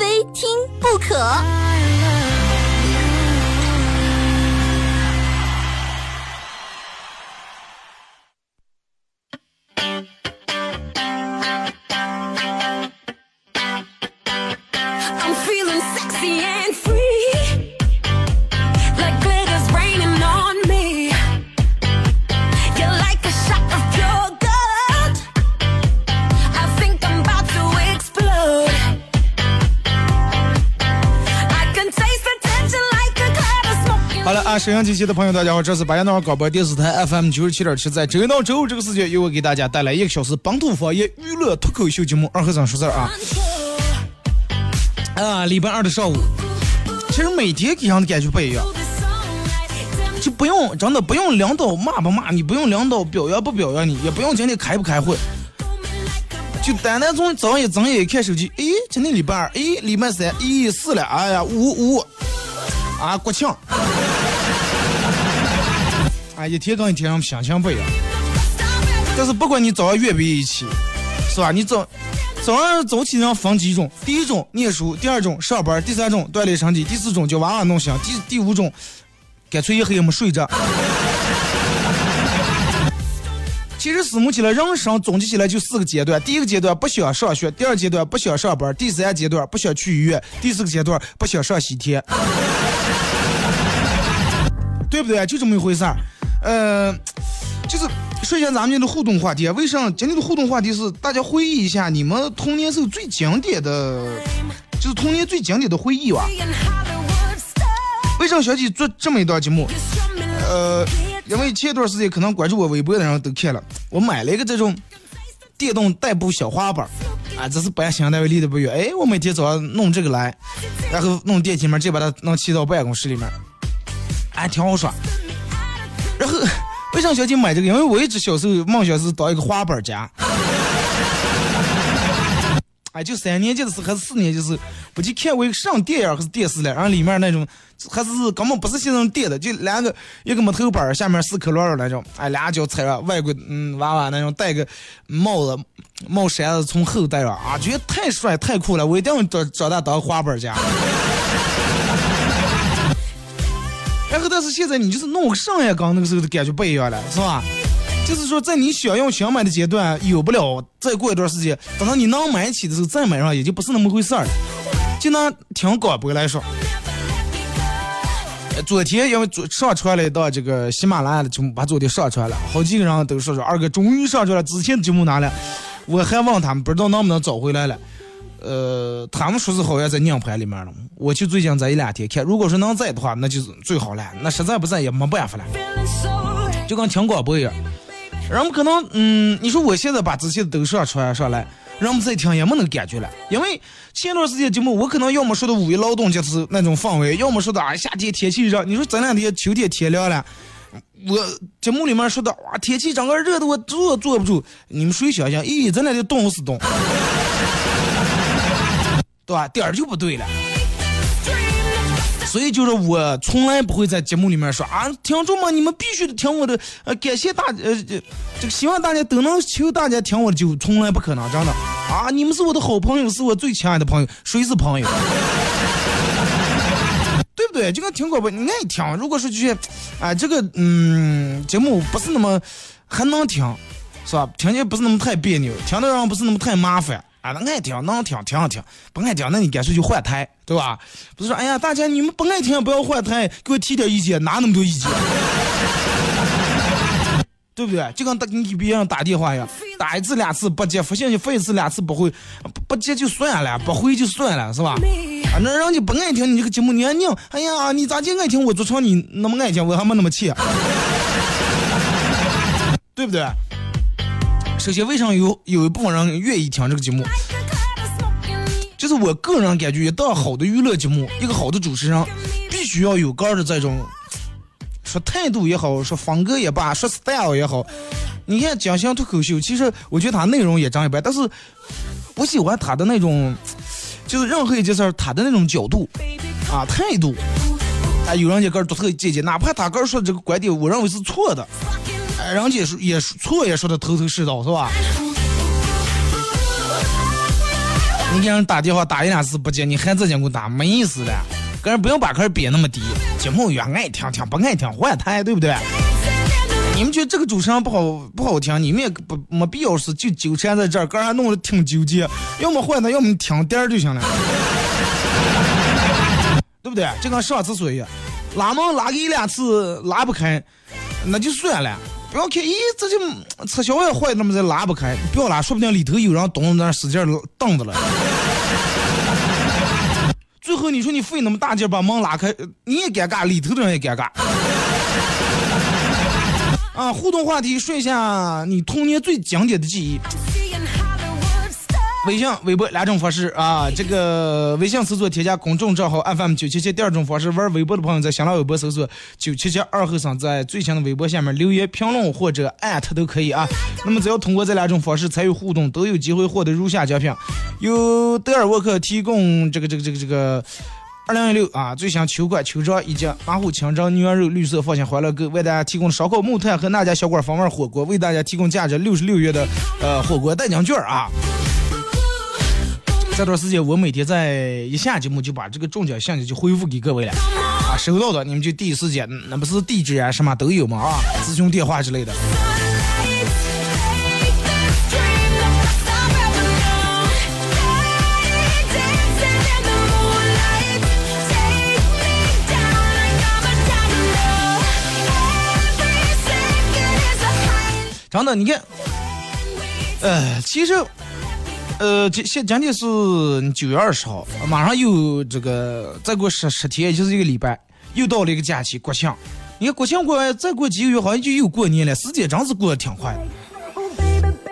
非听不可。沈阳机器的朋友，大家好，这是白羊岛广播电视台 FM 九十七点七，在周一到周五这个时间，由我给大家带来一个小时本土方言娱乐脱口秀节目《二和尚说事儿》啊。啊，礼拜二的上午，其实每天给人的感觉不一样，就不用真的不用领导骂不骂你，不用领导表扬不表扬你，也不用今天开不开会，就单单从早上一睁眼看手机，诶，今天礼拜二，诶，礼拜三，咦，是了，哎呀，五五啊，国庆。啊，一天跟一天我们心情不一样。但是不管你早上月比一起，是吧？你早早上早起人分几种：第一种念书，第二种上班，第三种锻炼身体，第四种叫娃娃弄醒，第第五种干脆一黑没睡着。其实思慕起来，人生总结起来就四个阶段：第一个阶段不想上学，第二阶段不想上班，第三阶段不想去医院，第四个阶段不想上西天。对不对？就这么一回事儿。呃，就是说一下咱们今天的互动话题。为啥今天的互动话题是大家回忆一下你们童年时候最经典的，就是童年最经典的回忆吧？In Hollywood stars. 为啥想起做这么一段节目？呃，因为前一段时间可能关注我微博的人都看了，我买了一个这种电动代步小滑板，啊，这是搬新单位离得不远，哎，我每天早上弄这个来，然后弄电梯门，直接把它能骑到办公室里面，哎，挺好耍。然后为啥想起买这个？因为我一直小时候梦想是当一个滑板儿家。哎，就三年级的时候还是四年级的时候，我就看过一个上电影还是电视了，然后里面那种还是根本不是现在那种电的，就两个一个木头板儿下面四颗轮儿那种，哎，俩脚踩着，外国嗯娃娃那种戴个帽子帽衫子从后戴上啊，觉得太帅太酷了，我一定要长长大当滑板家。然后，但是现在你就是弄个上下缸，那个时候的感觉不一样了，是吧？就是说，在你想用想买的阶段有不了，再过一段时间，等到你能买起的时候再买上，也就不是那么回事儿了。就拿听广播来说，昨天因为昨上传了一道这个喜马拉雅的节目，把昨天上传了，好几个人都说说二哥终于上传了，之前的节目拿了，我还问他们不知道能不能找回来了。呃，他们说是好像在硬盘里面了，我就最近这一两天看，如果说能在的话，那就是最好了。那实在不在也没办法了，就跟听广播一样。人们可能，嗯，你说我现在把之前的都上传上来，人们再听也没那个感觉了，因为前段时间节目我可能要么说的五一劳动节是那种氛围，要么说的啊夏天天气热，你说这两天秋天天凉了。我节目里面说的哇，天气整个热的我坐坐不住，你们谁想想？咦，这两天冻死冻，对吧？点儿就不对了。所以就是我从来不会在节目里面说啊，听众们，你们必须得听我的，呃，感谢大呃这这个希望大家都能求大家听我的，就从来不可能，真的啊！你们是我的好朋友，是我最亲爱的朋友，谁是朋友？对不对？就跟听广播，你爱听。如果说就是，啊，这个嗯节目不是那么还能听，是吧？听起来不是那么太别扭，听的让不是那么太麻烦。啊，那爱听能听听听，不爱听那你干脆就换台，对吧？不是说哎呀，大家你们不爱听不要换台，给我提点意见，哪那么多意见？对不对？就跟打你给别人打电话一样，打一次两次不接，发信息发一次两次不回，不不接就算了，不回就算了，是吧？啊，那人家不爱听你这个节目，你还拧，哎呀，你咋就爱听我主唱你那么爱听，我还没那么气，对不对？首先，为啥有有一部分人愿意听这个节目？就是我个人感觉，一档好的娱乐节目，一个好的主持人，必须要有个的这种说态度也好，说风格也罢，说 style 也好。你看蒋翔脱口秀，其实我觉得他内容也长一般，但是我喜欢他的那种，就是任何一件事儿他的那种角度啊态度。啊，有人家个儿独特见解，哪怕他个儿说的这个观点，我认为是错的，人家也说也说错也说的头头是道，是吧？你给人打电话打一两次不接，你还自己给我打，没意思的。个人不用把个儿憋那么低，节目员爱听听，不爱听换台，对不对？你们觉得这个主持人不好不好听，你们也不没必要是就纠缠在这儿，个人还弄得挺纠结。要么换台，要么你听点儿就行了，对不对？就跟上厕所一样，拉门拉个一两次拉不开，那就算了。不要看，咦，这就车厢也坏，那么再拉不开，不要拉，说不定里头有人蹲那使劲儿蹬着了。最后你说你费那么大劲把门拉开，你也尴尬，里头的人也尴尬。啊，互动话题，说一下你童年最经典的记忆。微信、微博两种方式啊，这个微信搜索添加公众账号 FM 九七七，第二种方式玩微博的朋友在新浪微博搜索九七七二后生，在最新的微博下面留言评论或者艾特都可以啊。那么只要通过这两种方式参与互动，都有机会获得如下奖品：由德尔沃克提供这个这个这个这个。二零一六啊，最新秋款秋装以及马虎清蒸牛羊肉绿色放心欢乐购为大家提供烧烤木炭和那家小馆风味火锅，为大家提供价值六十六元的呃火锅代金券啊。这段时间我每天在一下节目就把这个中奖信息就回复给各位了啊，收到的你们就第一时间，那不是地址啊什么都有嘛啊，咨询电话之类的。真的，你看，呃，其实，呃，今现今天是九月二十号，马上又这个再过十十天，也就是一个礼拜，又到了一个假期，国庆。你看国庆过完，再过几个月，好像就又过年了，时间真是过得挺快。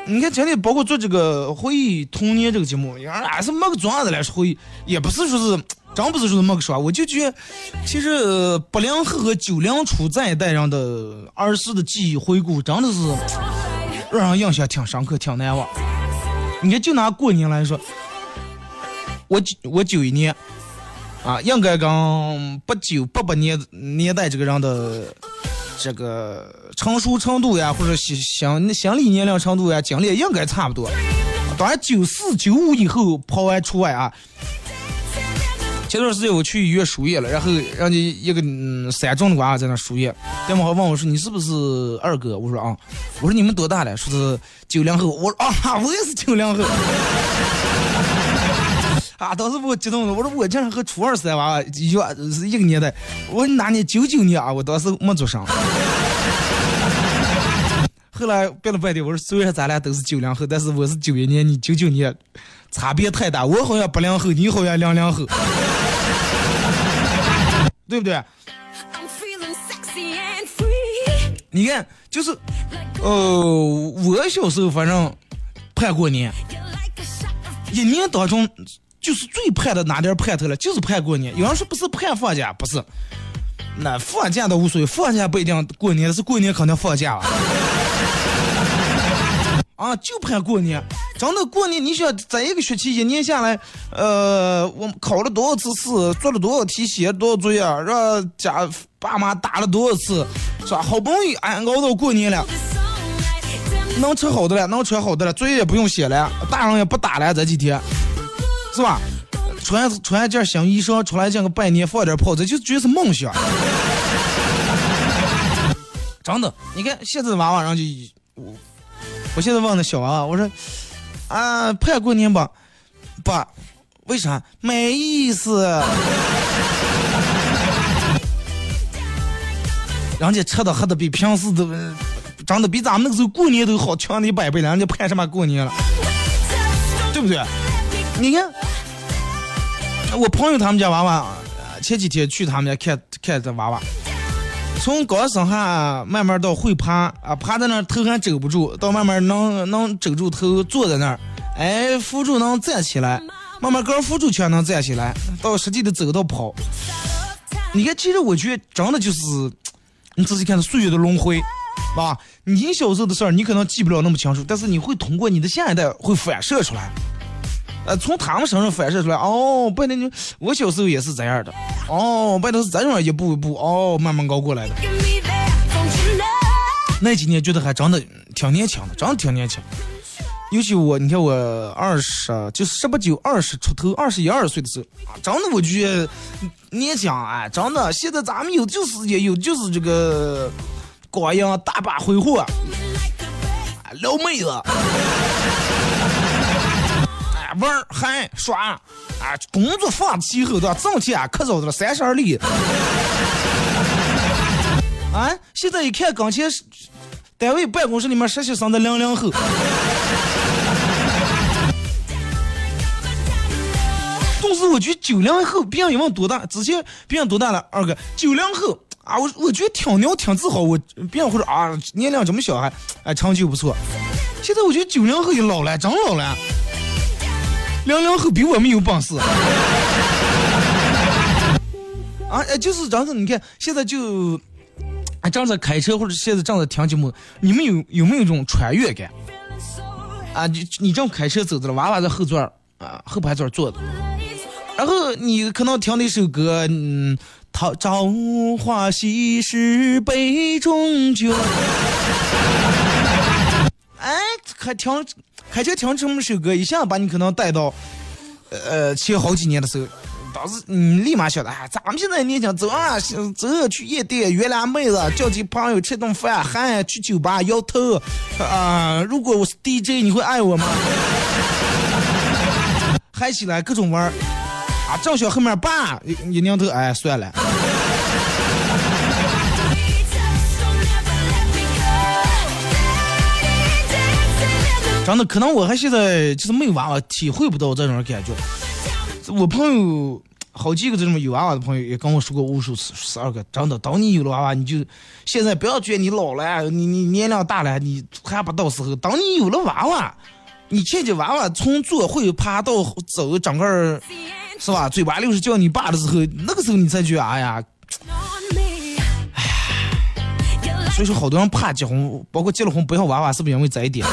你看今天包括做这个回忆童年这个节目，俺是没个状子来说回忆，也不是说是真不是说是没个说，我就觉得，其实八零后和九零初这一代人的儿时的记忆回顾，真的是让人印象挺深刻、挺难忘。你看，就拿过年来说，我九我九一年，啊，应该跟八九八八年年代这个人的这个成熟程度呀，或者心心心理年龄程度呀，经历应该差不多。当然，九四九五以后抛完除外啊。前段时间我去医院输液了，然后让你一个嗯三中的娃娃在那输液，电话问我说你是不是二哥？我说啊，我说你们多大了？说是九零后。我说啊，我也是九零后。啊！当时把我激动的，我说我竟然和初二三娃娃一样是一个年代。我说哪年？九九年啊！我当时没做声。后来憋了半天，我说虽然咱俩都是九零后，但是我是九一年，你九九年，差别太大。我好像八零后，你好像零零后，对不对.你看，就是，呃，我小时候反正盼过年一年当中就是最盼的哪点儿盼头了，就是盼过年。有人说不是盼放假，不是，那放假倒无所谓，放假不一定过年，是过年肯定放假了。啊，就盼过年，真的过年，你想在一个学期一年下来，呃，我们考了多少次试，做了多少题，写了多少作业，让家爸妈打了多少次，是吧？好不容易俺熬到过年了，能吃好的了，能穿好的了，作业也不用写了，大人也不打了，这几天，是吧？穿穿一件新衣裳出来见个拜年，放点炮，这就觉得是梦想。真的，你看现在娃娃，然后就我，现在问那小娃娃，我说啊，盼过年吧，爸，为啥？没意思。人家吃的喝的比平时都，长得比咱们那个时候过年都好，强你百倍了，人家盼什么过年了，对不对？你看，我朋友他们家娃娃，前几天去他们家看看这娃娃，从刚生下慢慢到会爬啊，爬在那儿头还肘不住，到慢慢能能肘住头坐在那儿，哎，扶住能站起来，慢慢高尔夫球全能站起来，到实际的走到跑。你看，其实我觉得真的就是，你仔细看，岁月的轮回，吧？你小时候的事儿，你可能记不了那么清楚，但是你会通过你的下一代会反射出来，呃，从他们身上反射出来。哦，拜登，我小时候也是这样的。哦，拜登是这样一步一步，哦，慢慢高过来的。那几年觉得还真的挺年轻的，真的挺年轻。尤其我，你看我二十，就是十八九、二十出头、二十一二岁的时候，啊，真的我觉得年轻哎，真的。现在咱们有就是也有就是这个光阳大把挥霍，啊撩妹子，玩儿嗨耍，啊工作放弃以后的挣钱可早的了，三十而立。啊，现在一看刚前是单位办公室里面实习生的零零后。但是我觉得九零后，别人一问多大，之前别人多大了，二哥九零后啊，我我觉得挺牛挺自豪，我别人会说啊年龄这么小还哎成就不错。现在我觉得九零后也老了，真老了。零零后比我们有本事。啊，哎，就是真的，你看现在就，啊，正在开车或者现在正在听节目，你们有有没有一种穿越感？啊，你你正开车走着了，娃娃在后座儿啊后排座儿坐着，然后你可能听的一首歌，嗯，桃朝花夕拾杯中酒，哎，还听开车听这么首歌，一下把你可能带到，呃，前好几年的时候。当时你立马晓得，哎，咱们现在年轻，走啊，走去夜店约俩妹子，叫几朋友吃顿饭，嗨去酒吧摇头，啊、如果我是 DJ，你会爱我吗？嗨起来各种玩儿，啊，正想后面爸一一拧头，哎，算了。真的，可能我还现在就是没有娃娃，体会不到这种感觉。我朋友好几个这种有娃娃的朋友也跟我说过无数次，十二个真的，等你有了娃娃，你就现在不要觉得你老了，你你年龄大了，你还不到时候。等你有了娃娃，你看见娃娃从坐会爬到走，整个是吧？嘴巴溜是叫你爸的时候，那个时候你才觉得，哎呀，所以说好多人怕结婚，包括结了婚不要娃娃，是不是因为这一点？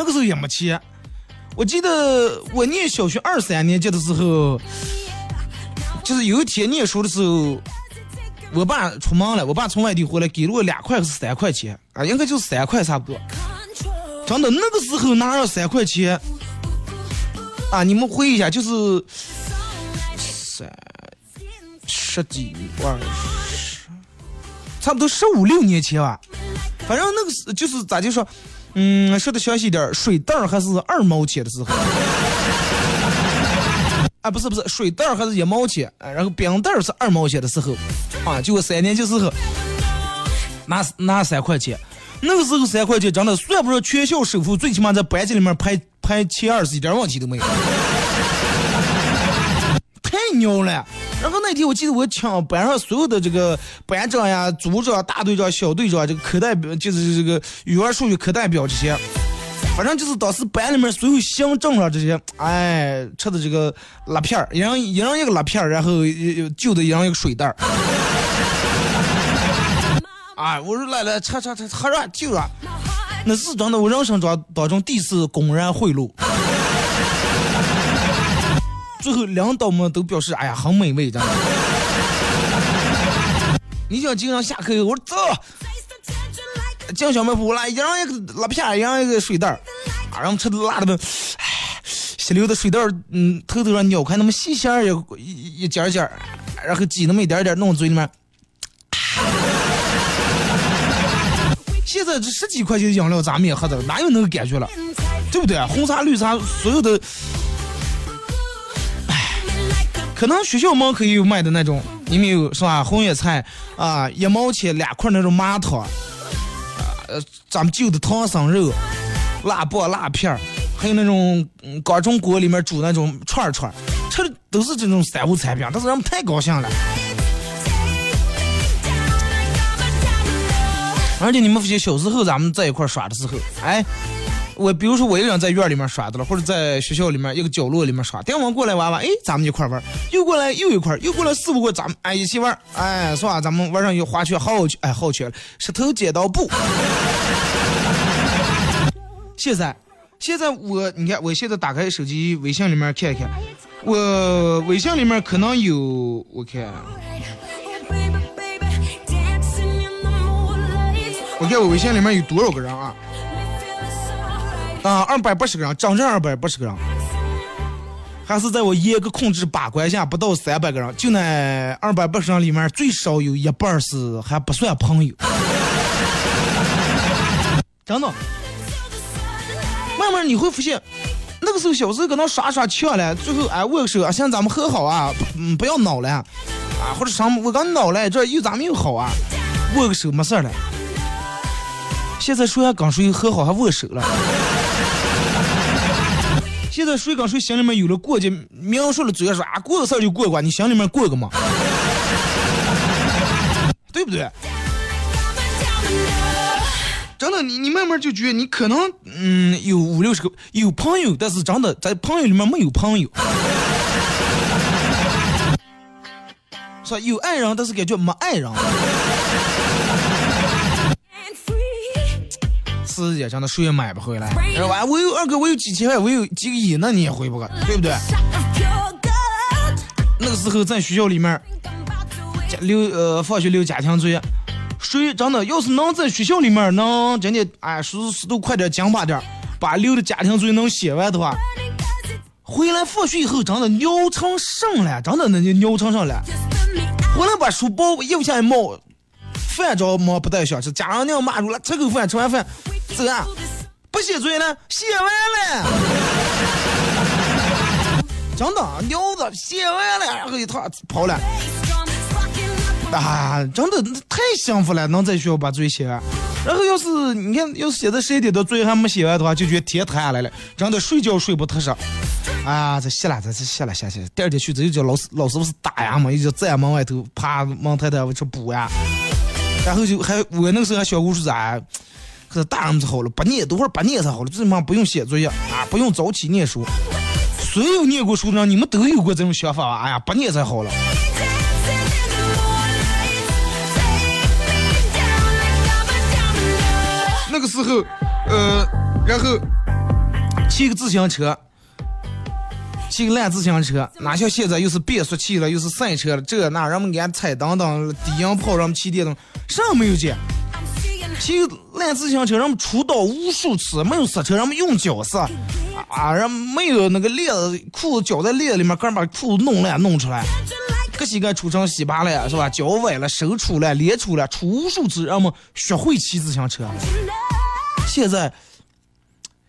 那个时候也没钱。我记得我念小学二三年级的时候，就是有一天念书的时候，我爸出门了，我爸从外地回来，给了我两块还是三块钱啊，应该就是三块差不多。真的，那个时候哪有三块钱啊？你们回忆一下，就是三十几万，差不多十五六年前吧。反正那个是就是咋就说。嗯，说的详细点儿，水袋儿还是二毛钱的时候，啊，不是不是，水袋儿还是一毛钱，然后冰袋儿是二毛钱的时候，啊，就我三年级时候，拿拿三块钱，那个时候三块钱真的算不上全校首富，最起码在班级里面排排前二十一点问题都没有，牛了。然后那天我记得我抢班上所有的这个班长呀、组长、大队长、小队长，这个课代表就是这个语文、数学课代表这些，反正就是当时班里面所有行政上这些，哎，吃的这个辣片儿，一人一人一个辣片儿，然后就的一人一个水袋儿。哎，我说来来，吃吃吃，喝着就着，那是真的，我人生中当中第一次公然贿赂。最后领导们都表示，哎呀，很美味，真的。你想经常下课以后，我说走，进小卖部来，一人一个辣片儿，一人一个水袋儿，啊，然后吃的辣的们，唉，吸溜的水袋儿，嗯，头头上咬开那么细线儿一一一尖儿尖儿，然后挤那么一点点儿弄嘴里面。现在这十几块钱的饮料咱们也喝的，哪有那个感觉了，对不对？红茶、绿茶，所有的。可能学校门口也有卖的那种，你们有是吧？红叶菜啊，一毛钱两块那种麻糖，啊，咱们旧的唐僧肉、辣棒、辣片儿，还有那种嗯高中锅里面煮那种串串，吃的都是这种三无产品，但是人们太高兴了。而且你们发现小时候咱们在一块耍的时候，哎，我比如说我一个人在院里面耍的了，或者在学校里面一个角落里面耍，电话过来玩玩，哎，咱们一块玩，又过来又一块，又过来四五个，咱们哎一起玩，哎，是吧？咱们玩上有滑雪，好去，哎，好去了，石头剪刀布。现在，现在我你看，我现在打开手机微信里面看一看，我微信里面可能有，我看，Oh. 我看我微信里面有多少个人啊？啊，二百八十个人，整整二百八十个人，还是在我严格控制把关下，不到三百个人，就那二百八十人里面，最少有一半是还不算朋友，真的。慢慢你会发现，那个时候小时候搁那耍耍呛了，最后哎握个手啊，现在咱们和好啊，嗯，不要闹了啊，或者什么我刚闹了，这又咱们又好啊，握个手没事儿了。现在谁还跟谁和好还握手了？现在谁跟谁心里面有了过节，明说了嘴上说啊过个事儿就过过，你心里面过个嘛？对不对？真的，你你慢慢就觉得你可能嗯有五六十个有朋友，但是真的在朋友里面没有朋友，是吧？有爱人，但是感觉没爱人。世界上的谁也买不回来。是吧？我有二哥，我有几千万，我有几个亿，那你也回不个，对不对.那个时候在学校里面留呃放学留家庭作业，谁真的要是能在学校里面能真的哎叔叔都快点讲吧点儿，把留的家庭作业能写完的话，回来放学以后真的尿成上了，真的那就尿成上了。回来把书包腋下一冒，饭着么不带想吃，家长娘骂住了，吃口饭，吃完饭走啊，不写作业呢，写完了。真的尿子写完了，然后一趟跑了。啊，真的太幸福了，能在学校把作业写完。然后要是你看，要是写到十一点多作业还没写完的话，就觉得天塌下来了，真的睡觉睡不踏实。啊，这歇了，这这歇了歇歇。第二天去，这又叫老师老师不是打呀嘛，又叫在门外头爬门太太去补呀。然后就还我那个时候还小姑说咋，可是大人们好了，不念等会儿不念才好了，最起码不用写作业啊，不用早起念书。所有念过书的人，你们都有过这种想法吧？哎呀，不念才好了。那个时候，呃，然后骑个自行车，骑个烂自行车，哪像现在又是变速器了，又是赛车了，这那让我们给俺踩当当，低音炮让我们骑电动，啥没有见。骑烂自行车，让我们出道无数次，没有刹车，让我们用脚刹，啊，让没有那个链子，裤子绞在链子里面，个人把裤子弄烂弄出来。like 个膝盖出成稀巴烂是吧？脚崴了，手出了，脸出了，出无数次，让我们学会骑自行车。现在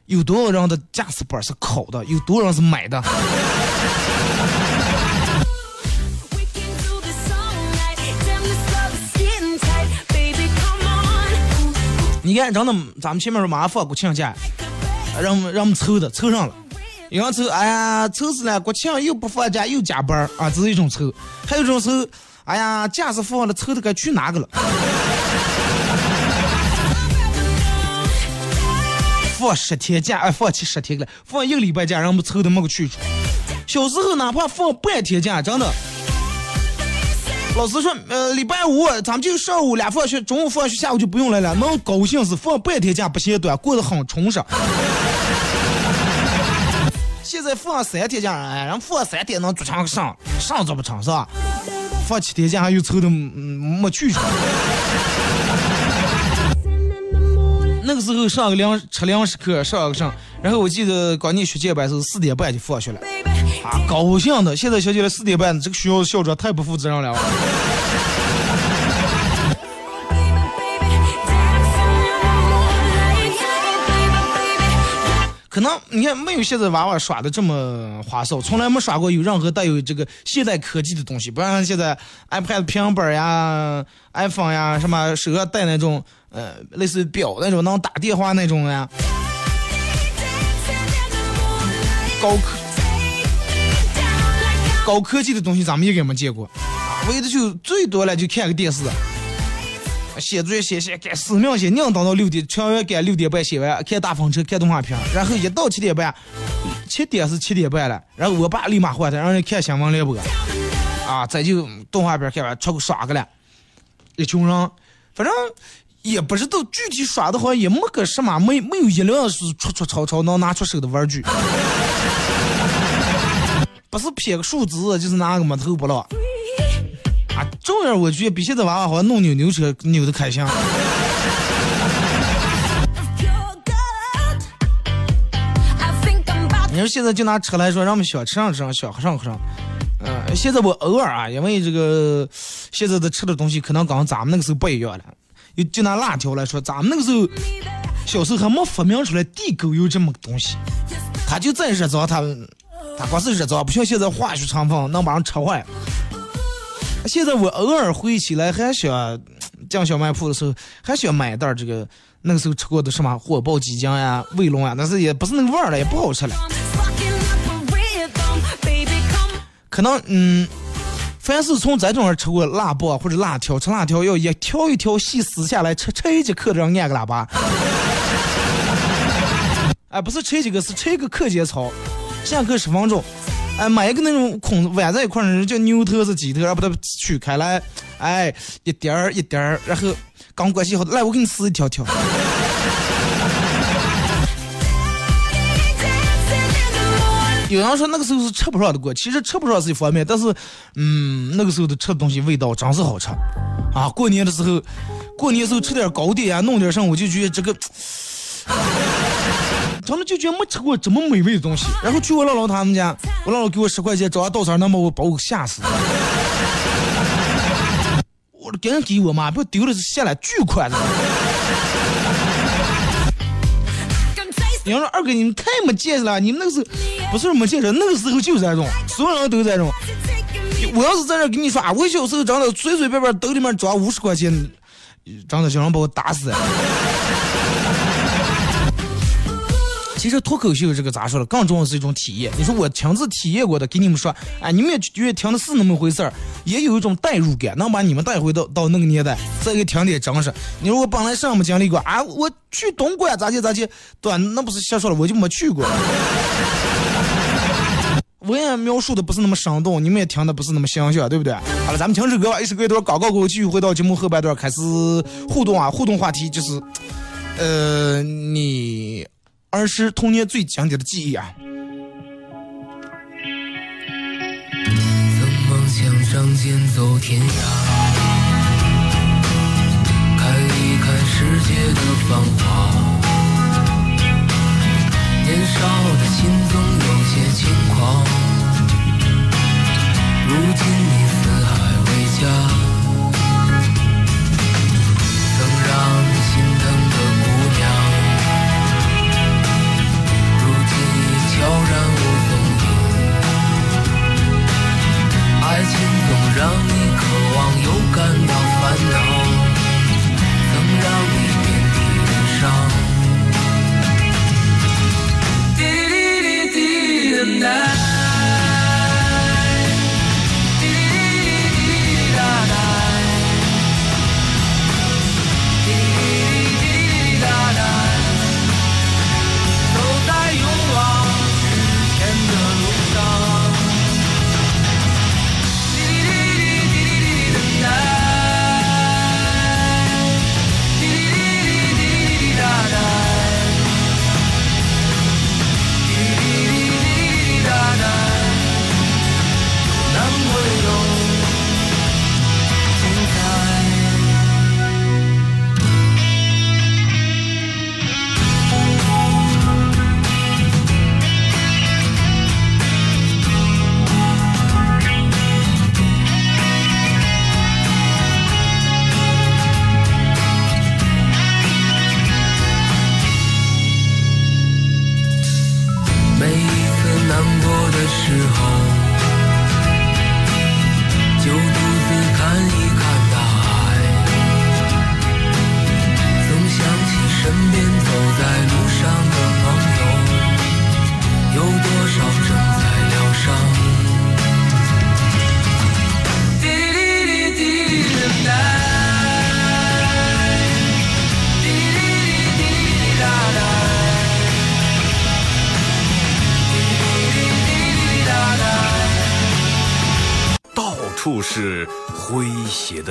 有多少人的驾驶本是考的？有多少人是买的？你看，真的，咱们前面说马上放国庆假，让我们让我们凑的凑上了。有人凑，哎呀，凑死了，国庆又不放假又加班啊，这是一种凑；还有一种凑，哎呀，假是放了，凑的该去哪个了？放十天假，哎，放七十天了，放一个礼拜假，让我们凑的没个去处。小时候哪怕放半天假，真的，老师说，呃，礼拜五咱们就上午俩放学，中午放学，下午就不用来了，能高兴是放半天假不嫌短，过得很充实。现在放三天假，哎，然后放三天能做成上，上做不成是吧？放七天假又凑的嗯没去处。那个时候上个粮吃粮食课，上个上，然后我记得刚念学前班是四点半就放学了，啊，高兴的。现在想起来四点半，这个学校校长太不负责任了。可能你看没有现在娃娃耍的这么花哨，从来没耍过有任何带有这个现代科技的东西，不像现在 iPad 平板呀、iPhone 呀，什么手上戴那种呃类似于表那种能打电话那种呀，高科高科技的东西咱们也给没见过，啊，唯的就最多了就看个电视，写作业写写赶死命写，硬等到六点，全员赶六点半写完，看大风车，看动画片儿，然后一到七点半，七点是七点半了，然后我爸立马换台，让人看新闻联播，啊，再就动画片看完，出去耍个了，一群人，反正也不知道具体耍的好像也没个什么，没没有一辆是戳戳吵吵能拿出手的玩具，不是撇个树枝，就是拿个木头不了。啊，这样我觉得比现在娃娃好像弄扭扭车扭的开心。你说现在就拿车来说，让我们小吃上吃上，小喝上喝上。嗯、现在我偶尔啊，因为这个现在的吃的东西可能跟咱们那个时候不一样了。就就拿辣条来说，咱们那个时候小时候还没发明出来地沟油这么个东西，它就在热着，它它光是热着，不像现在化学成分能把人吃坏。现在我偶尔回忆起来，还想进小卖铺的时候，还想买一袋这个那个时候吃过的什么火爆鸡精呀、卫龙呀，但是也不是那个味儿了，也不好吃了。可能嗯，凡是从这种人吃过辣棒或者辣条，吃辣条要一条一条细撕下来，吃吃一节课这样按个喇叭。哎，不是吃几个，是吃一个课间操，下课十分钟。哎，买一个那种空挽在一块儿的叫牛头是鸡头，然后把它取开来，哎，一点儿一点儿，然后刚关系好，来我给你撕一条条。有人说那个时候是吃不上的过，其实吃不上是一方面，但是，嗯，那个时候的吃的东西味道真是好吃，啊，过年的时候，过年时候吃点糕点呀，弄点什么，我就觉得这个，真的就觉得没吃过这么美味的东西。然后去我姥姥他们家，我姥姥给我十块钱，找俺稻草人，能把我把我吓死。我赶紧给我妈，不要丢了下来巨款的。你要说二哥，你们太没见识了，你们那个时候不是没见识，那个时候就是这种，所有人都这种。我要是在这给你说，我小时候真的随随便便兜里面装五十块钱，真的想让把我打死。其实脱口秀这个咋说了，更重要是一种体验。你说我亲自体验过的，给你们说，哎，你们也觉得听的是那么回事儿，也有一种代入感，能把你们带回到到那个年代，再给听点真实。你说我本来上没经历过啊，我去东莞咋去咋去，对吧？那不是瞎说了，我就没去过。我也描述的不是那么生动，你们也听的不是那么形象，对不对？好了，咱们停止歌吧，一首歌一段广告过后，继续回到节目后半段开始互动啊！互动话题就是，呃，你儿时童年最经典的记忆啊。曾梦想仗剑走天涯，看一看世界的繁华。年少的心总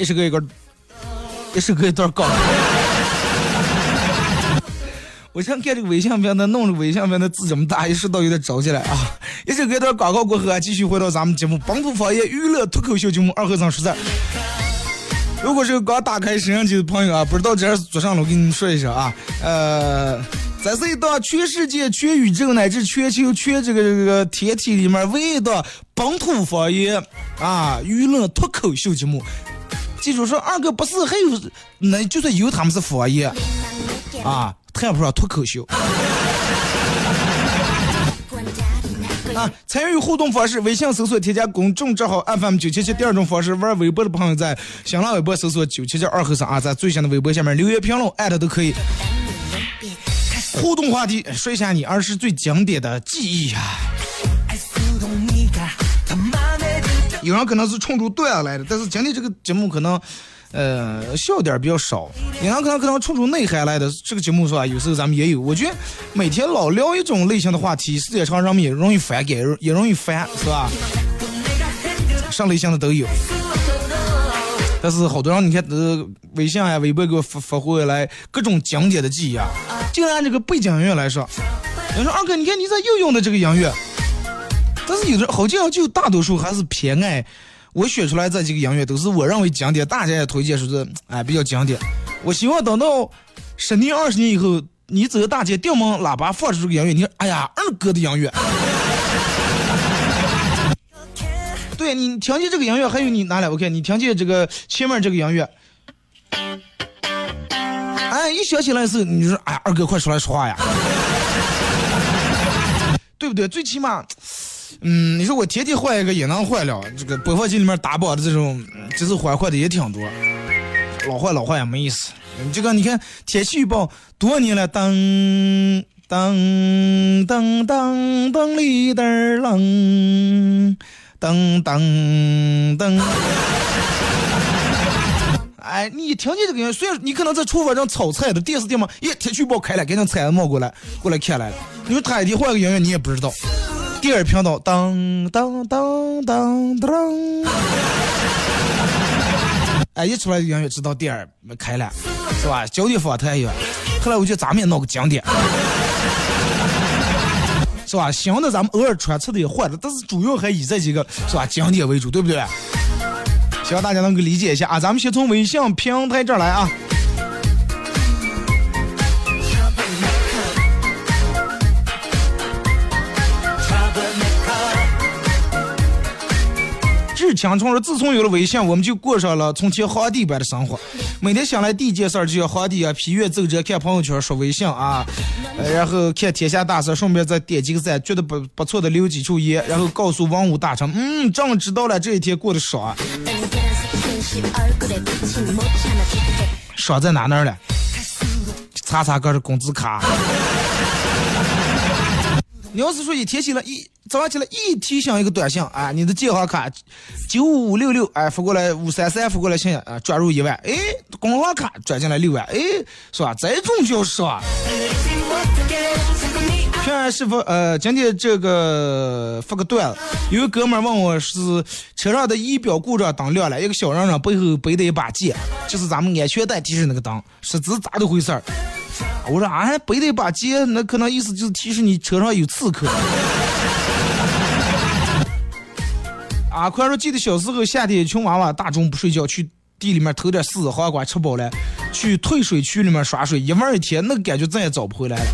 一首歌一个，一首歌一段广告。我想看这个微信边的弄着微信边的字这么大，一说到有点着急了啊！一首歌一段广告过后啊，继续回到咱们节目《本土方言娱乐脱口秀节目》二和尚实在。如果是刚打开摄像机的朋友啊，不知道这是做啥了，我跟你们说一声啊，呃，这是一档全世界、全宇宙乃至全球、全这个这个天体里面唯一一档本土方言啊娱乐脱口秀节目。记住说，二哥不是还有，那就算有他们是方言啊，谈不上脱口秀。啊，参与互动方式：微信搜索添加公众账号 FM 九七七。第二种方式，玩微博的朋友在新浪微博搜索九七七二和尚啊，在最新的微博下面留言评论艾特都可以。互动话题，说一下你儿时最经典的记忆啊。有人可能是冲着段子来的，但是今天这个节目可能，呃，笑点比较少。有人可能可能冲着内涵来的，这个节目是吧？有时候咱们也有。我觉得每天老聊一种类型的话题，时间长人们也容易反感，也容易烦，是吧？上类型的都有。但是好多人你看，呃，微信呀、微博给我发发回来各种经典的记忆啊。就按这个背景音乐来说，有人说二哥，你看你咋又用的这个音乐？但是有的好像就大多数还是偏爱我选出来这几个音乐都是我认为经典，大家也推荐说是哎比较经典。我希望等到十年二十年以后，你走大街掉门喇叭放出这个音乐，你说哎呀二哥的音乐。对你听见这个音乐，还有你哪里？我看你听见这个前面这个音乐，哎，一想起来是你说哎二哥快出来说话呀，对不对？最起码。嗯，你说我天天换一个也能换了，这个播放器里面打榜的这种节奏欢快的也挺多，老换老换也没意思。这个你看天气预报多少年了，当当当当当里噔儿啷，当当当。哎，你听见这个音乐，虽然你可能在厨房上炒菜的，电视电嘛，咦，天气预报开了，赶紧菜冒过来，过来看来了。你说他一天换个音乐，你也不知道。第二频道，当当当当当，哎，一出来音乐知道第二开了，是吧？焦点访谈乐，后来我觉得咱们也闹个经典，是吧？行的咱们偶尔穿插的也换，但是主要还以这几个是吧经典为主，对不对？希望大家能够理解一下啊！咱们先从微信平台这儿来啊。志强冲说：“自从有了微信，我们就过上了从前皇帝般的生活。每天醒来第一件事儿就要皇帝啊批阅奏折、看朋友圈、刷微信啊，呃然后看天下大事，顺便再点几个赞，觉得不不错的留几处言，然后告诉文武大臣，嗯，朕知道了，这一天过得爽。爽在哪那儿了？擦擦个的工资卡。”你要是说一天醒来一早上起来一提醒一个短信啊，你的健康卡九五五六六哎发过来五三三发过来信啊转入一万哎，工行卡转进来六万哎，是吧？这种就是吧？平安师傅呃，今天这个发个段子，有个哥们问我是车上的仪表故障灯亮了，一个小人人背后背的一把剑，就是咱们安全带提示那个灯，是这咋的回事儿？我说啊，背的一把剑，那可能意思就是提示你车上有刺客。啊，快说，记得小时候夏天穷娃娃大中午不睡觉，去地里面偷点柿子、黄瓜吃饱了，去退水区里面耍水，一玩一天，那个感觉再也找不回来了。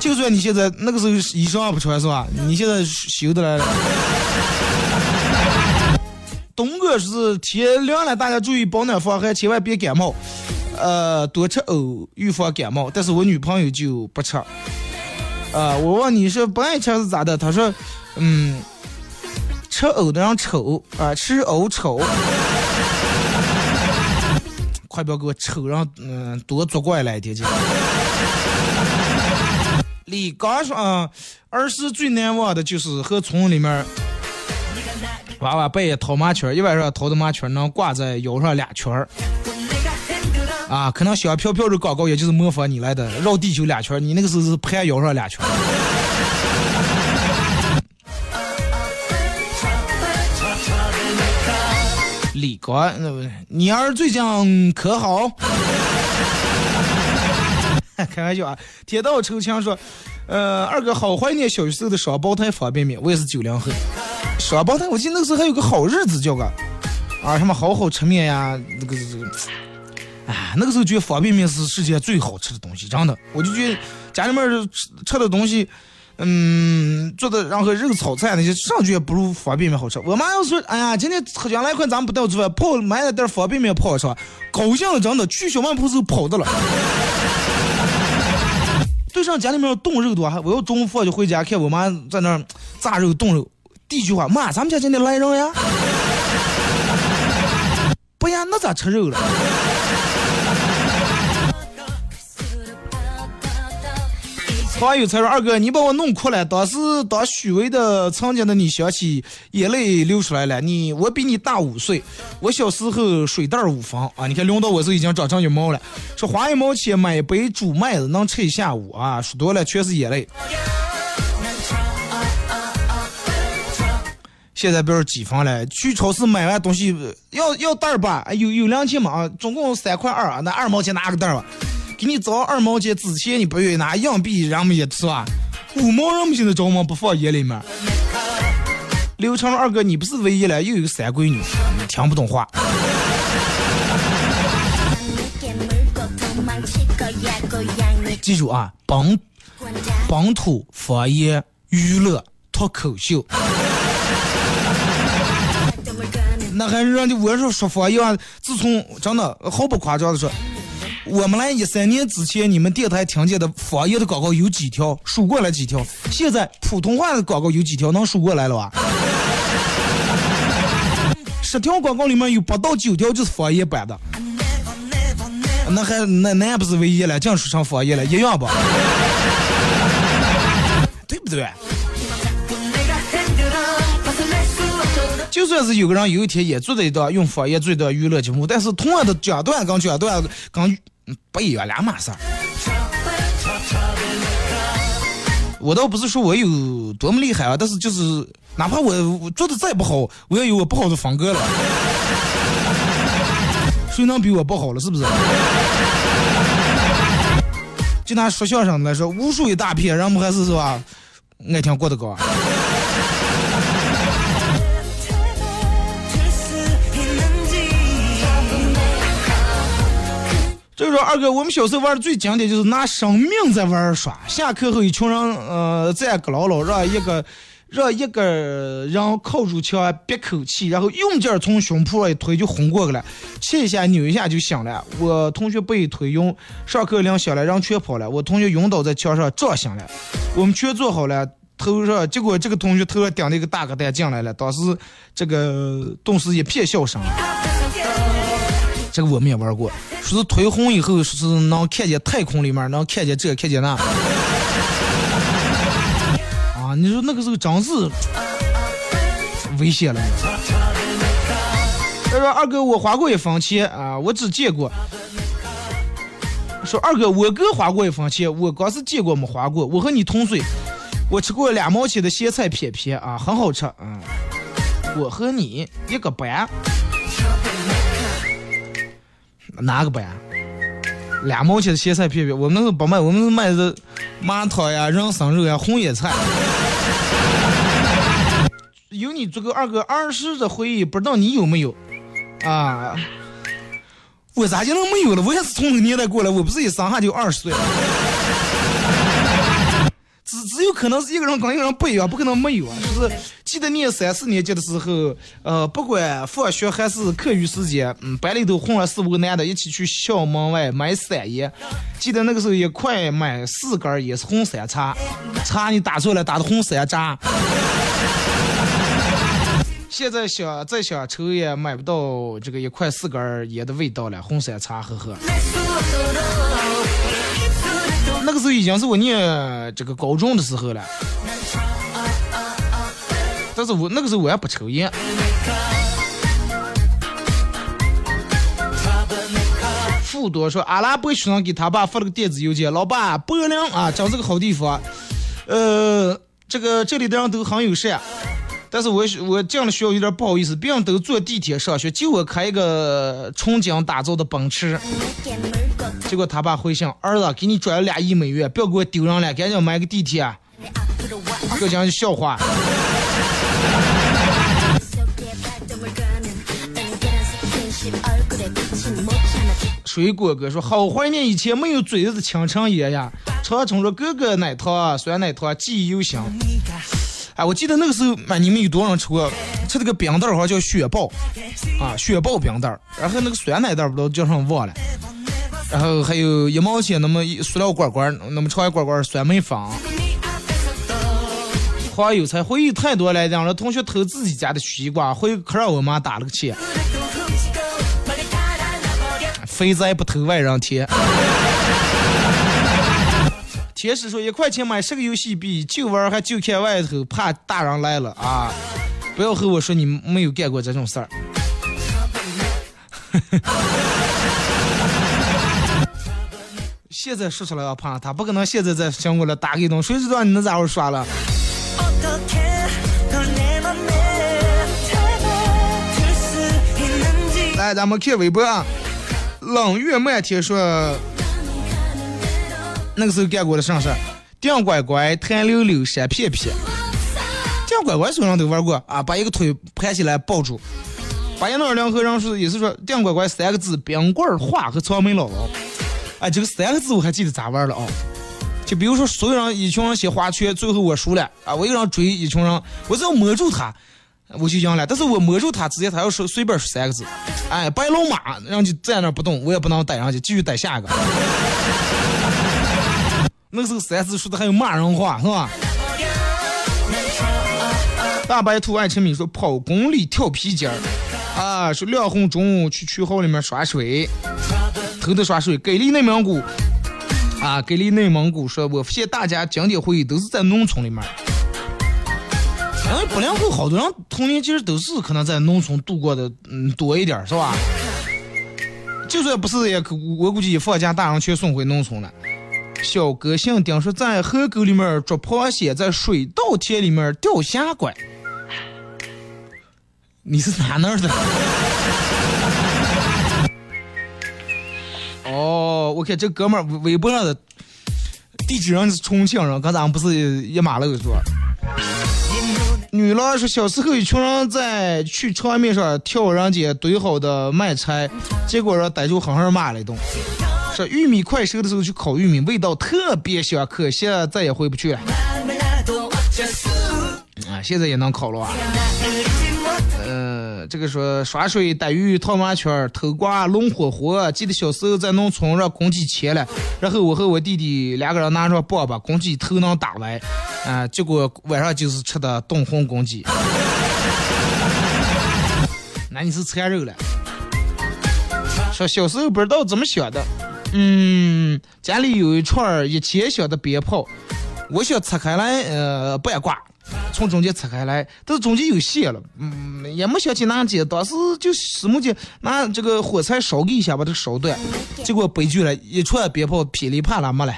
就算你现在那个时候衣裳不穿是吧？你现在修得来了。东哥是天凉了，大家注意保暖防寒，千万别感冒。呃，多吃藕预防感冒，但是我女朋友就不吃。呃，我问你是不爱吃是咋的？她说，嗯，吃藕的人丑啊、吃藕丑。快不要给我丑上，嗯，多作怪来一天去。李刚说啊，儿时最难忘的就是和村里面娃娃半夜掏麻圈，一晚上掏的麻圈能挂在腰上俩圈儿。啊，可能香飘飘的广告也就是模仿你来的，绕地球两圈，你那个时候是盘腰上两圈。李哥，那不你儿最近可好？开玩笑啊！铁道抽枪说，呃，二哥好怀念小时候的双胞胎方便面，我也是九零后。双胞胎，我记得那个时候还有个好日子叫个啊什么好好吃面呀，那个这个，哎，那个时候觉得方便面是世界最好吃的东西，真的，我就觉得家里面吃吃的东西。嗯，做的然后肉炒菜那些上去也不如方便面好吃。我妈要说，哎呀，今天喝将来块咱们不到做饭，泡买了点方便面泡吃，高兴了，真的去小卖铺时候跑的了。对上家里面冻肉多，还我要中午饭就回家看我妈在那儿炸肉冻肉。第一句话，妈，咱们家今天来人呀？不呀，那咋吃肉了？网友才说：“二哥，你把我弄哭了。当时当许巍的曾经的你想起，眼泪流出来了。你我比你大五岁，我小时候水袋五方啊。你看轮到我时候已经长成一毛了。说花一毛钱买杯煮麦子能吃一下午啊，说多了全是眼泪。现在不是几方了？去超市买完东西要要袋儿吧？有有两钱嘛？总共三块二啊，那二毛钱拿个袋儿吧。”你找二毛钱纸钱，你不愿意拿硬币，人们也是吧？五毛人们现在着吗？不放眼里面。刘成二哥，你不是唯一了，又有个三闺女，你听不懂话。记住啊，本本土方言娱乐脱口秀。那还是让你我说说方言，自从真的毫不夸张的说。我们来一三年之前，你们电台听见的方言的广告有几条？数过来几条？现在普通话的广告有几条？能数过来了吧？十条广告里面有八到九条就是方言版的，那还那那也不是唯一了，净说成方言了，一样吧？对不对？就算是有个人有一天也做了一段用方言做一档娱乐节目，但是同样的讲段跟讲段跟不一样两码事儿。我倒不是说我有多么厉害啊，但是就是哪怕我做的再不好，我也有我不好的风格了。谁能比我不好了？是不是？就拿说相声来说，无数一大片，人们还是是吧，爱听郭德纲。说二哥，我们小时候玩的最经典就是拿生命在玩耍。下课后，一群人呃站个牢牢，让一个让一个人靠住墙憋口气，然后用劲儿从胸脯上一推就轰过去了，切一下扭一下就醒了。我同学被推晕，上课铃响了，人全跑了。我同学晕倒在墙上，撞醒了。我们全坐好了，头上结果这个同学头上顶了一个大个蛋进来了，当时这个顿时一片笑声。这个我们也玩过，说是推红以后，说是能看见太空里面，能看见这，看见那。啊，你说那个时候真是危险了。他说二哥，我花过一分钱啊，我只见过。说二哥，我哥花过一分钱，我光是见过没花过。我和你同岁，我吃过两毛钱的咸菜片片啊，很好吃。嗯，我和你一个班。哪个班？两毛钱的咸菜片片，我们那个不卖，我们是卖的麻汤呀、人参肉呀、红叶菜。有你这个二哥儿时的回忆，不知道你有没有啊？我咋就能没有了？我也是从那个年代过来，我不是一上下就二十岁了。只只有可能是一个人跟一个人不一样，不可能没有啊！就是记得念三四年级的时候，呃，不管放学还是课余时间，嗯，班里头混了四五个男的，一起去校门外买散烟。记得那个时候一块买四根儿也是红山茶，茶你打错了打的红山楂。现在想再想抽也买不到这个一块四根儿烟的味道了，红山茶，呵呵。那个时候已经是我念这个高中的时候了，但是我那个时候我也不抽烟。富多说，阿拉伯学生给他爸发了个电子邮件，老爸，柏林啊，真是个好地方，呃，这个这里的人都很友善，但是我我进了学校有点不好意思，别人都坐地铁上学，就我开一个纯金打造的奔驰。结果他爸回信，儿子给你转了俩亿美元，不要给我丢人了，赶紧买个地铁。这讲笑话。水果哥说：“好怀念以前没有嘴子的清晨夜呀！”常冲说：“哥哥奶糖、酸奶糖，记忆犹新。”哎，我记得那个时候，妈，你们有多少人吃过？吃那个冰袋儿，好像叫雪豹啊，雪豹冰袋儿。然后那个酸奶袋儿不知道叫什么忘了。然后还有一毛钱那么一塑料管管，那么长一管管酸梅粉。黄有才回忆太多了，让了同学偷自己家的西瓜，回可让我妈打了个钱。肥宅不偷外人田。天使说一块钱买十个游戏币，就玩还就看外头，怕大人来了啊！不要和我说你没有干过这种事儿。现在说出来要怕他，不可能现在再想过来打给侬，谁知道你能咋会耍了？来，咱们看微博啊，冷月漫天说，那个时候干过的啥事儿？电乖乖、弹溜溜、闪片片。电乖乖所有人都玩过啊，把一个腿盘起来抱住。把一那两和人说，也是说电乖乖三个字：冰棍儿、画和草莓姥姥。哎，这个三个字我还记得咋玩了啊？就比如说，所有人一群人写花圈，最后我输了啊！我一个人追一群人，我只要摸住他，我就赢了。但是我摸住他之前，他要说随便说三个字，哎，白龙马，然后就站那不动，我也不能逮上去，继续逮下一个。那时候三字说的还有骂人话是吧？大白兔爱吃米说跑公里跳皮筋儿啊，说亮红中午去区号里面耍水。偷偷耍水，给力内蒙古啊！给力内蒙古说，我发现大家经典回忆都是在农村里面。因为八零后好多人童年其实都是可能在农村度过的，嗯，多一点是吧？就算不是，也可我估计放假，大人全送回农村了。小哥姓丁说，在河沟里面捉螃蟹，在水稻田里面钓虾怪。你是哪那儿的？哦，我看这哥们儿微博上的地址上是重庆人，刚咱们不是一马路是吧。女郎说，小时候一群人在去场面上挑人家堆好的麦菜，结果让逮住狠狠骂了一顿。说玉米快熟的时候去烤玉米，味道特别香，可惜再也回不去了。啊，现在也能烤了啊。这个说耍水、逮鱼、套麻圈、偷瓜、弄火火。记得小时候在农村让公鸡牵了，然后我和我弟弟两个人拿着棒把公鸡头能打歪，啊，结果晚上就是吃的冻红公鸡。那你是馋肉了？说小时候不知道怎么想的，嗯，家里有一串一千响的鞭炮，我想拆开来，呃，半挂。从中间拆开来，但是中间有线了，嗯，也没想起拿接，当时就使木劲拿这个火柴烧一下把它烧断，结果悲剧了，一串鞭炮噼里啪啦没了。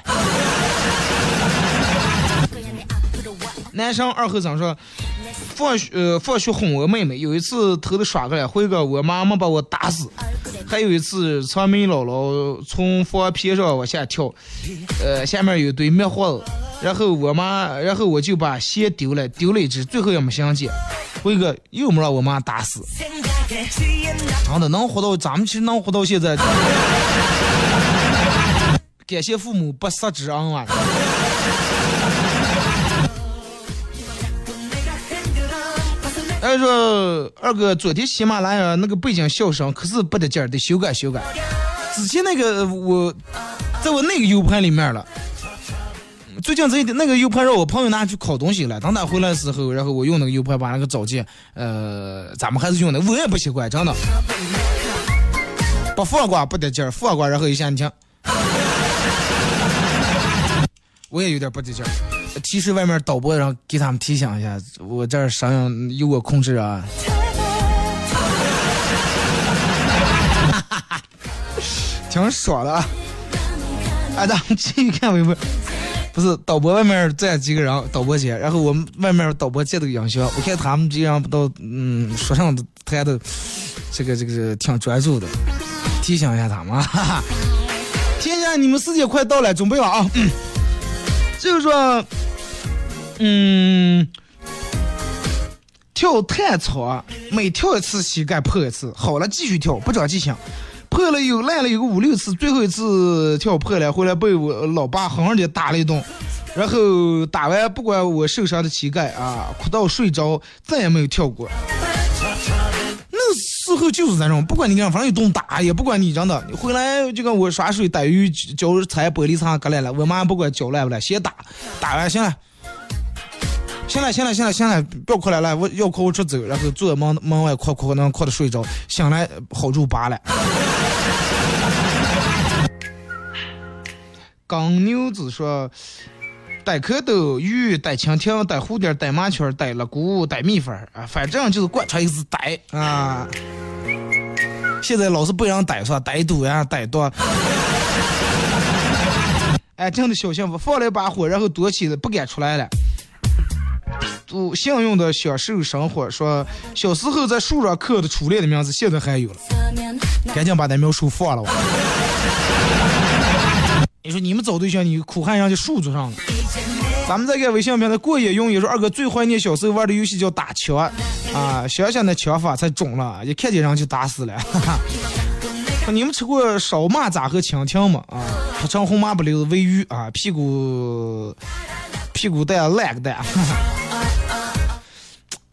男生二后生说，放学呃放学哄我妹妹，有一次偷的耍个了，回个我妈没把我打死，还有一次草莓姥姥从房皮上往下跳，呃下面有堆灭火子。然后我妈，然后我就把鞋丢了，丢了一只，最后也没相见。辉哥又没让我妈打死，真的能活到咱们其实能活到现在，感谢父母不杀之恩啊。他说：“二哥，昨天喜马拉雅那个背景笑声可是不得劲儿，得修改修改。之前那个我，在我那个 U 盘里面了。最近这那个 U 盘让我朋友拿去拷东西了。等他回来的时候，然后我用那个 U 盘把那个找件，呃，咱们还是用的，我也不习惯，真的。不放过不得劲儿，放过然后一下你听，我也有点不得劲儿。”提示外面导播，然后给他们提醒一下，我这儿声音由我控制啊。挺爽的啊！哎，咱们继续看微博，不是导播外面站几个人，导播间，然后我们外面导播间的音响，我看他们这样不都嗯说唱的谈的，这个这个挺专注的，提醒一下他们。哈哈。天下，你们时间快到了，准备了啊！就是说。嗯，跳探草，每跳一次膝盖破一次。好了，继续跳，不长记性。破了有烂了有个五六次，最后一次跳破了，回来被我老爸狠狠的打了一顿。然后打完不管我受伤的膝盖啊，哭到睡着，再也没有跳过。那时候就是这种，不管你干，反正一顿打，也不管你真的。回来就跟我耍水逮鱼脚踩玻璃碴割烂了，我妈不管脚烂不烂，先打，打完行了。行了，行了，行了，行了，不要哭了，来，我要哭我出走，然后坐在门门外哭哭，能哭的睡着，醒来好住疤了。刚牛子说：逮蝌蚪、鱼、逮蜻蜓、逮蝴蝶、逮麻雀、逮了菇、逮蜜蜂啊，反正就是贯穿一个字逮啊。现在老是被人逮是吧？逮赌呀，逮多。哎，真的小幸福，放了一把火，然后躲起来不敢出来了。都幸运的享受生活，说小时候在树上刻的初恋的名字，现在还有了，赶紧把那苗树放了吧。你说你们找对象，你苦汉人家树子上了。咱们再看微信平台过眼云烟说二哥最怀念小时候玩的游戏叫打枪啊，想想那枪法才肿了，一看见人就打死了。你们吃过烧蚂蚱和蜻蜓吗？啊，它成红麻不溜喂鱼啊，屁股屁股蛋烂个蛋。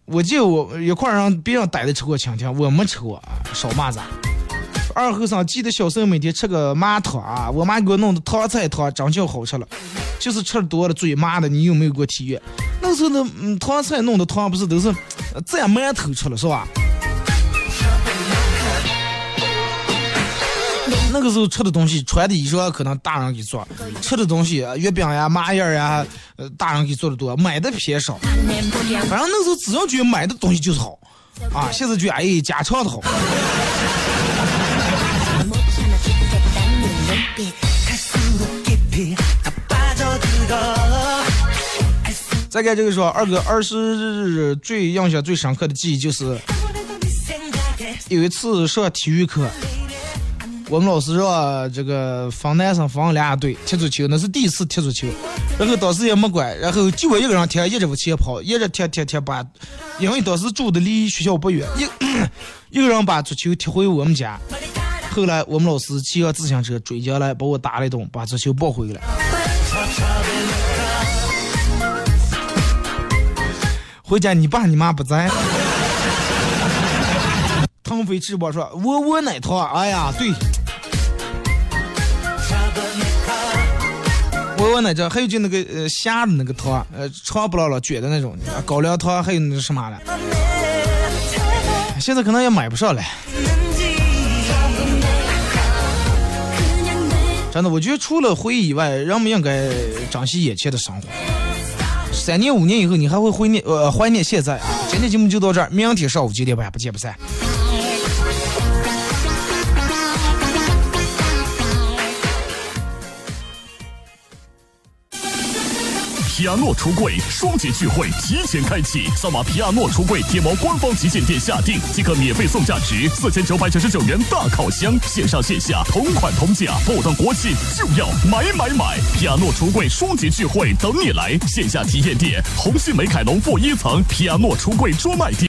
我记得我一块儿让别人逮着吃过蜻蜓，我没吃过少骂咱。二和尚记得小时候每天吃个麻糖啊，我妈给我弄的糖菜汤，真叫好吃了。就是吃的多了嘴麻的，你有没有过体验？那时候的嗯糖菜弄的汤不是都是蘸馒头吃了是吧？那个时候吃的东西，穿的衣裳可能大人给做，吃的东西月饼呀、麻叶呀，呃，大人给做的多，买的偏少。反正那时候只要觉得买的东西就是好，啊，现在觉得哎家常的好。再看这个说，二哥二十日最印象最深刻的记忆就是，有一次上体育课。我们老师让这个分男生分俩队踢足球，那是第一次踢足球，然后当时也没管，然后就我一个人踢，一直往前跑，一直踢踢踢把，因为当时住的离学校不远，一一个人把足球踢回我们家。后来我们老师骑上自行车追进来，把我打了一顿，把足球抱回来。回家你爸你妈不在。腾飞翅膀说：“我我奶头，哎呀，对。”我我奶这还有就那个呃虾的那个汤，呃长不拉拉卷的那种高粱汤，还有那什么了，现在可能也买不上了。真的，我觉得除了回忆以外，人们应该珍惜眼前的生活。三年五年以后，你还会怀念呃怀念现在啊！今天节目就到这儿，明天上午九点半不见不散。皮亚诺橱柜双节聚会提前开启，扫码皮亚诺橱柜天猫官方旗舰店下定即可免费送价值四千九百九十九元大烤箱，线上线下同款同价，不等国庆就要买买买！皮亚诺橱柜双节聚会等你来，线下体验店红星美凯龙负一层皮亚诺橱柜专卖店。